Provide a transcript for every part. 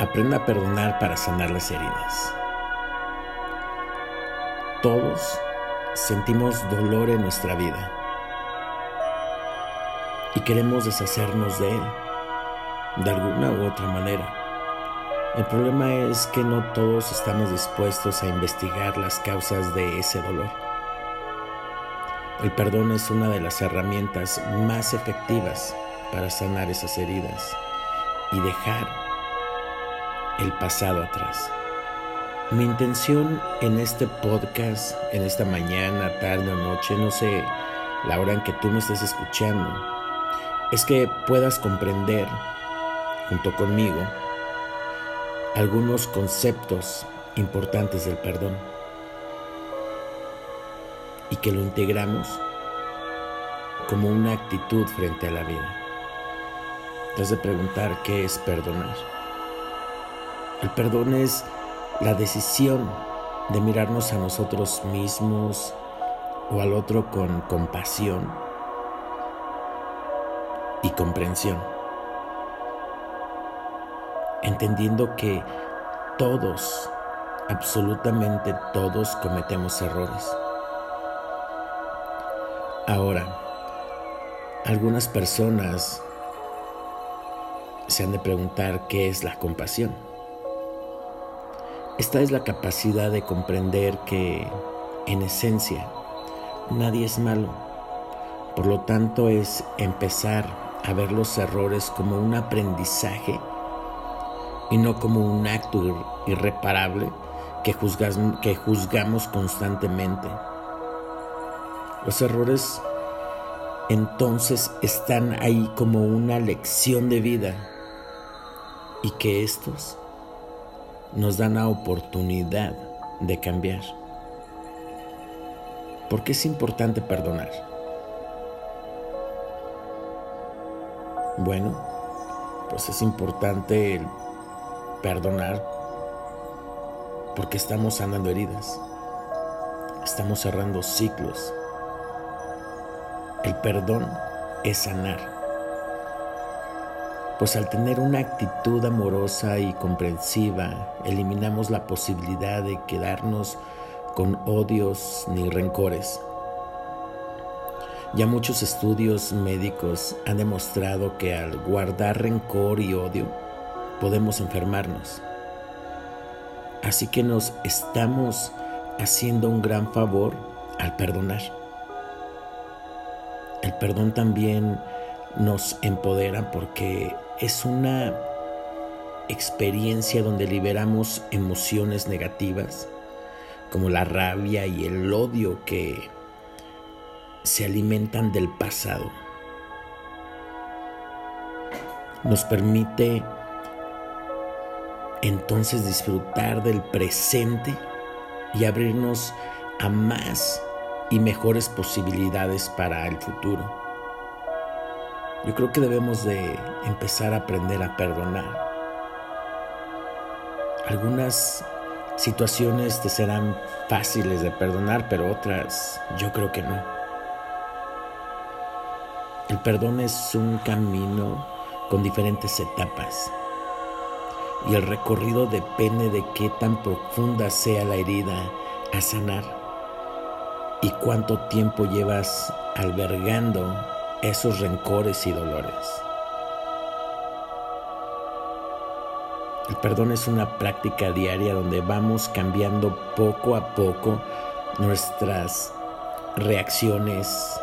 Aprenda a perdonar para sanar las heridas. Todos sentimos dolor en nuestra vida y queremos deshacernos de él de alguna u otra manera. El problema es que no todos estamos dispuestos a investigar las causas de ese dolor. El perdón es una de las herramientas más efectivas para sanar esas heridas y dejar el pasado atrás. Mi intención en este podcast, en esta mañana, tarde o noche, no sé la hora en que tú me estés escuchando, es que puedas comprender junto conmigo algunos conceptos importantes del perdón y que lo integramos como una actitud frente a la vida. Te has de preguntar qué es perdonar. El perdón es la decisión de mirarnos a nosotros mismos o al otro con compasión y comprensión, entendiendo que todos, absolutamente todos cometemos errores. Ahora, algunas personas se han de preguntar qué es la compasión. Esta es la capacidad de comprender que, en esencia, nadie es malo. Por lo tanto, es empezar a ver los errores como un aprendizaje y no como un acto irreparable que, juzgamos constantemente. Los errores entonces están ahí como una lección de vida y que estos nos dan la oportunidad de cambiar. ¿Por qué es importante perdonar? Bueno, pues es importante perdonar porque estamos sanando heridas, estamos cerrando ciclos. El perdón es sanar pues al tener una actitud amorosa y comprensiva, eliminamos la posibilidad de quedarnos con odios ni rencores. Ya muchos estudios médicos han demostrado que al guardar rencor y odio podemos enfermarnos. Así que nos estamos haciendo un gran favor al perdonar. El perdón también nos empodera porque es una experiencia donde liberamos emociones negativas como la rabia y el odio que se alimentan del pasado. Nos permite entonces disfrutar del presente y abrirnos a más y mejores posibilidades para el futuro. Yo creo que debemos de empezar a aprender a perdonar. Algunas situaciones te serán fáciles de perdonar, pero otras yo creo que no. El perdón es un camino con diferentes etapas y el recorrido depende de qué tan profunda sea la herida a sanar y cuánto tiempo llevas albergando esos rencores y dolores. El perdón es una práctica diaria donde vamos cambiando poco a poco nuestras reacciones,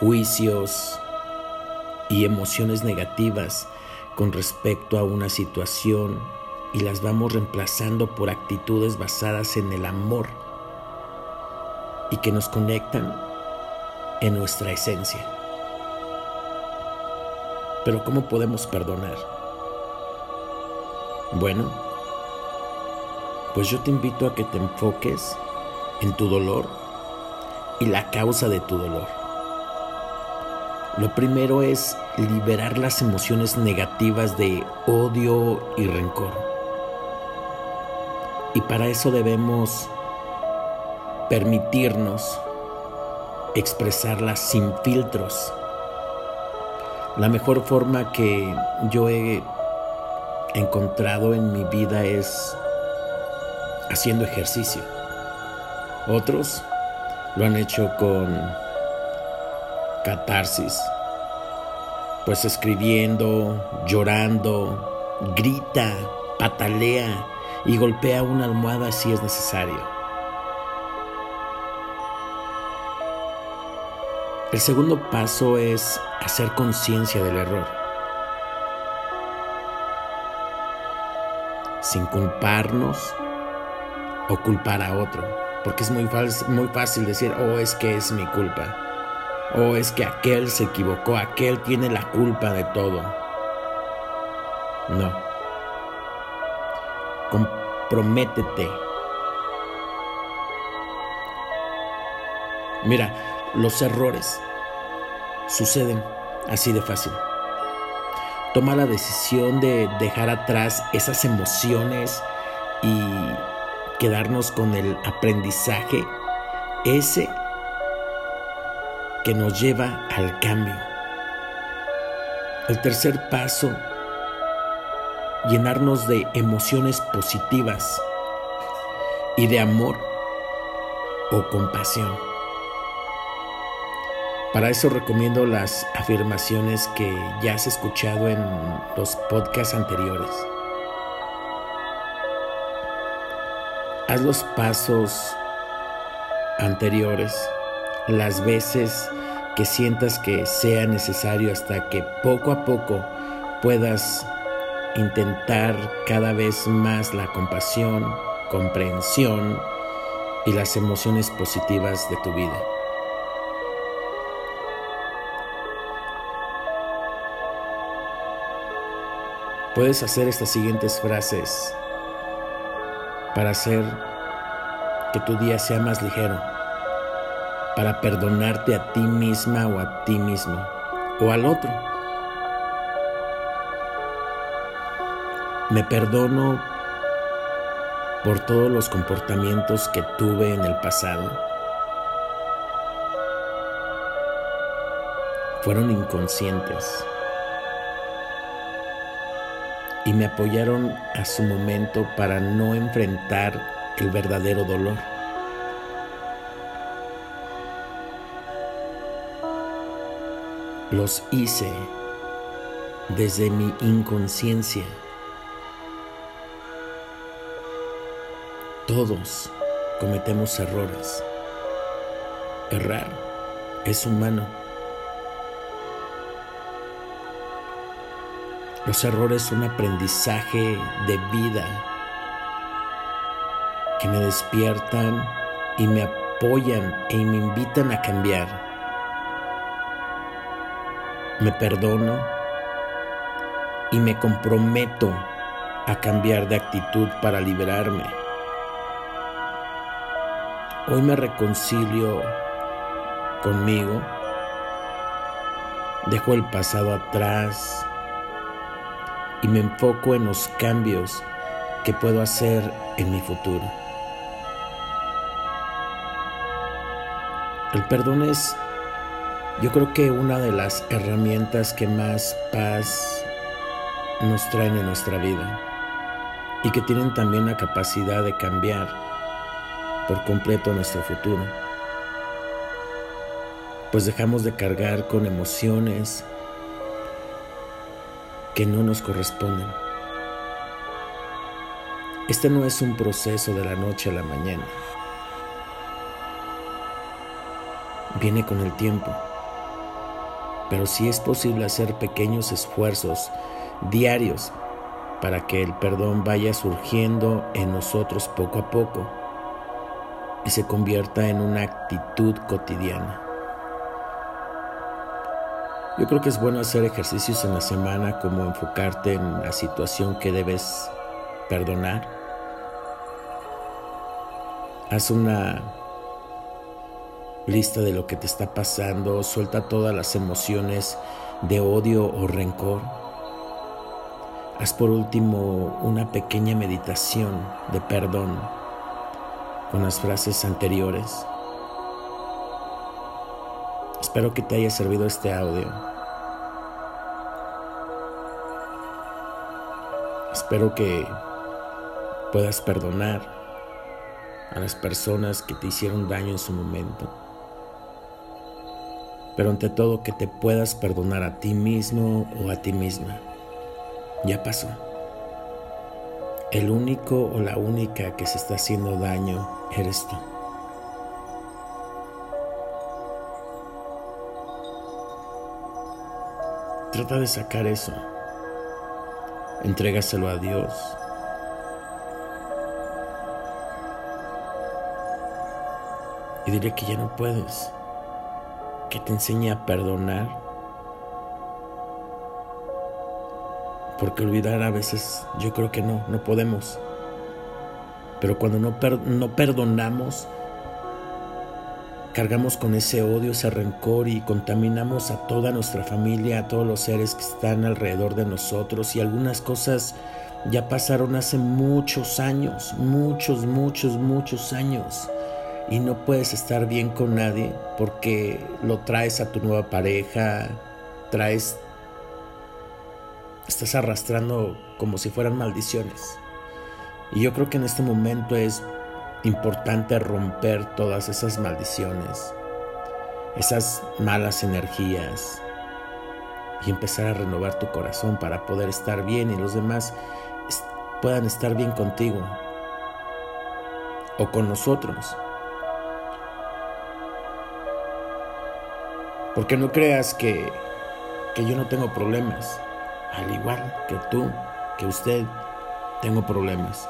juicios y emociones negativas con respecto a una situación y las vamos reemplazando por actitudes basadas en el amor y que nos conectan en nuestra esencia. Pero ¿cómo podemos perdonar? Bueno, pues yo te invito a que te enfoques en tu dolor y la causa de tu dolor. Lo primero es liberar las emociones negativas de odio y rencor. Y para eso debemos permitirnos expresarlas sin filtros. La mejor forma que yo he encontrado en mi vida es haciendo ejercicio. Otros lo han hecho con catarsis, pues escribiendo, llorando, grita, patalea y golpea una almohada si es necesario. El segundo paso es hacer conciencia del error. Sin culparnos o culpar a otro. Porque es muy, muy fácil decir, oh, es que es mi culpa. O es que aquel se equivocó, aquel tiene la culpa de todo. No. Comprométete. Mira, los errores suceden así de fácil. Toma la decisión de dejar atrás esas emociones y quedarnos con el aprendizaje, ese que nos lleva al cambio. El tercer paso, llenarnos de emociones positivas y de amor o compasión. Para eso recomiendo las afirmaciones que ya has escuchado en los podcasts anteriores. Haz los pasos anteriores las veces que sientas que sea necesario hasta que poco a poco puedas intentar cada vez más la compasión, comprensión y las emociones positivas de tu vida. Puedes hacer estas siguientes frases para hacer que tu día sea más ligero, para perdonarte a ti misma o a ti mismo o al otro. Me perdono por todos los comportamientos que tuve en el pasado. Fueron inconscientes y me apoyaron a su momento para no enfrentar el verdadero dolor. Los hice desde mi inconsciencia. Todos cometemos errores. Errar es humano. Los errores son aprendizaje de vida que me despiertan y me apoyan y me invitan a cambiar. Me perdono y me comprometo a cambiar de actitud para liberarme. Hoy me reconcilio conmigo, dejo el pasado atrás y me enfoco en los cambios que puedo hacer en mi futuro. El perdón es, yo creo que una de las herramientas que más paz nos traen en nuestra vida y que tienen también la capacidad de cambiar por completo nuestro futuro. Pues dejamos de cargar con emociones, que no nos corresponden. Este no es un proceso de la noche a la mañana. Viene con el tiempo. Pero sí es posible hacer pequeños esfuerzos diarios para que el perdón vaya surgiendo en nosotros poco a poco y se convierta en una actitud cotidiana. Yo creo que es bueno hacer ejercicios en la semana como enfocarte en la situación que debes perdonar. Haz una lista de lo que te está pasando, suelta todas las emociones de odio o rencor. Haz por último una pequeña meditación de perdón con las frases anteriores. Espero que te haya servido este audio. Espero que puedas perdonar a las personas que te hicieron daño en su momento. Pero ante todo que te puedas perdonar a ti mismo o a ti misma. Ya pasó. El único o la única que se está haciendo daño eres tú. Trata de sacar eso. Entrégaselo a Dios. Y diré que ya no puedes. Que te enseñe a perdonar. Porque olvidar a veces yo creo que no, no podemos. Pero cuando no, no perdonamos, cargamos con ese odio, ese rencor y contaminamos a toda nuestra familia, a todos los seres que están alrededor de nosotros y algunas cosas ya pasaron hace muchos años, muchos, muchos, muchos años y no puedes estar bien con nadie porque lo traes a tu nueva pareja, traes, estás arrastrando como si fueran maldiciones. Y yo creo que en este momento es importante romper todas esas maldiciones, esas malas energías y empezar a renovar tu corazón para poder estar bien y los demás puedan estar bien contigo o con nosotros. Porque no creas que, que yo no tengo problemas, al igual que tú, que usted, tengo problemas.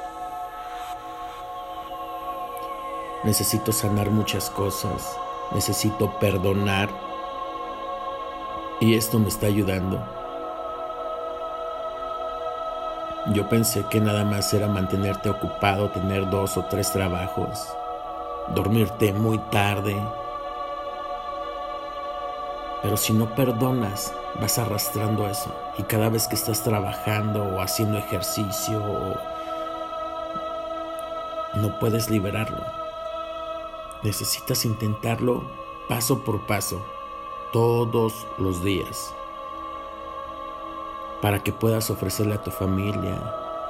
Necesito sanar muchas cosas, necesito perdonar y esto me está ayudando. Yo pensé que nada más era mantenerte ocupado, tener dos o tres trabajos, dormirte muy tarde. Pero si no perdonas, vas arrastrando eso. Y cada vez que estás trabajando o haciendo ejercicio, no puedes liberarlo. Necesitas intentarlo paso por paso, todos los días, para que puedas ofrecerle a tu familia,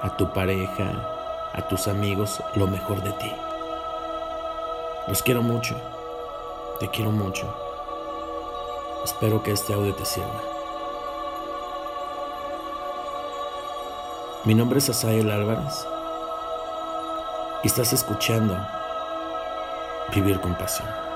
a tu pareja, a tus amigos lo mejor de ti. Los quiero mucho, te quiero mucho. Espero que este audio te sirva. Mi nombre es Asael Álvarez y estás escuchando vivir con pasión.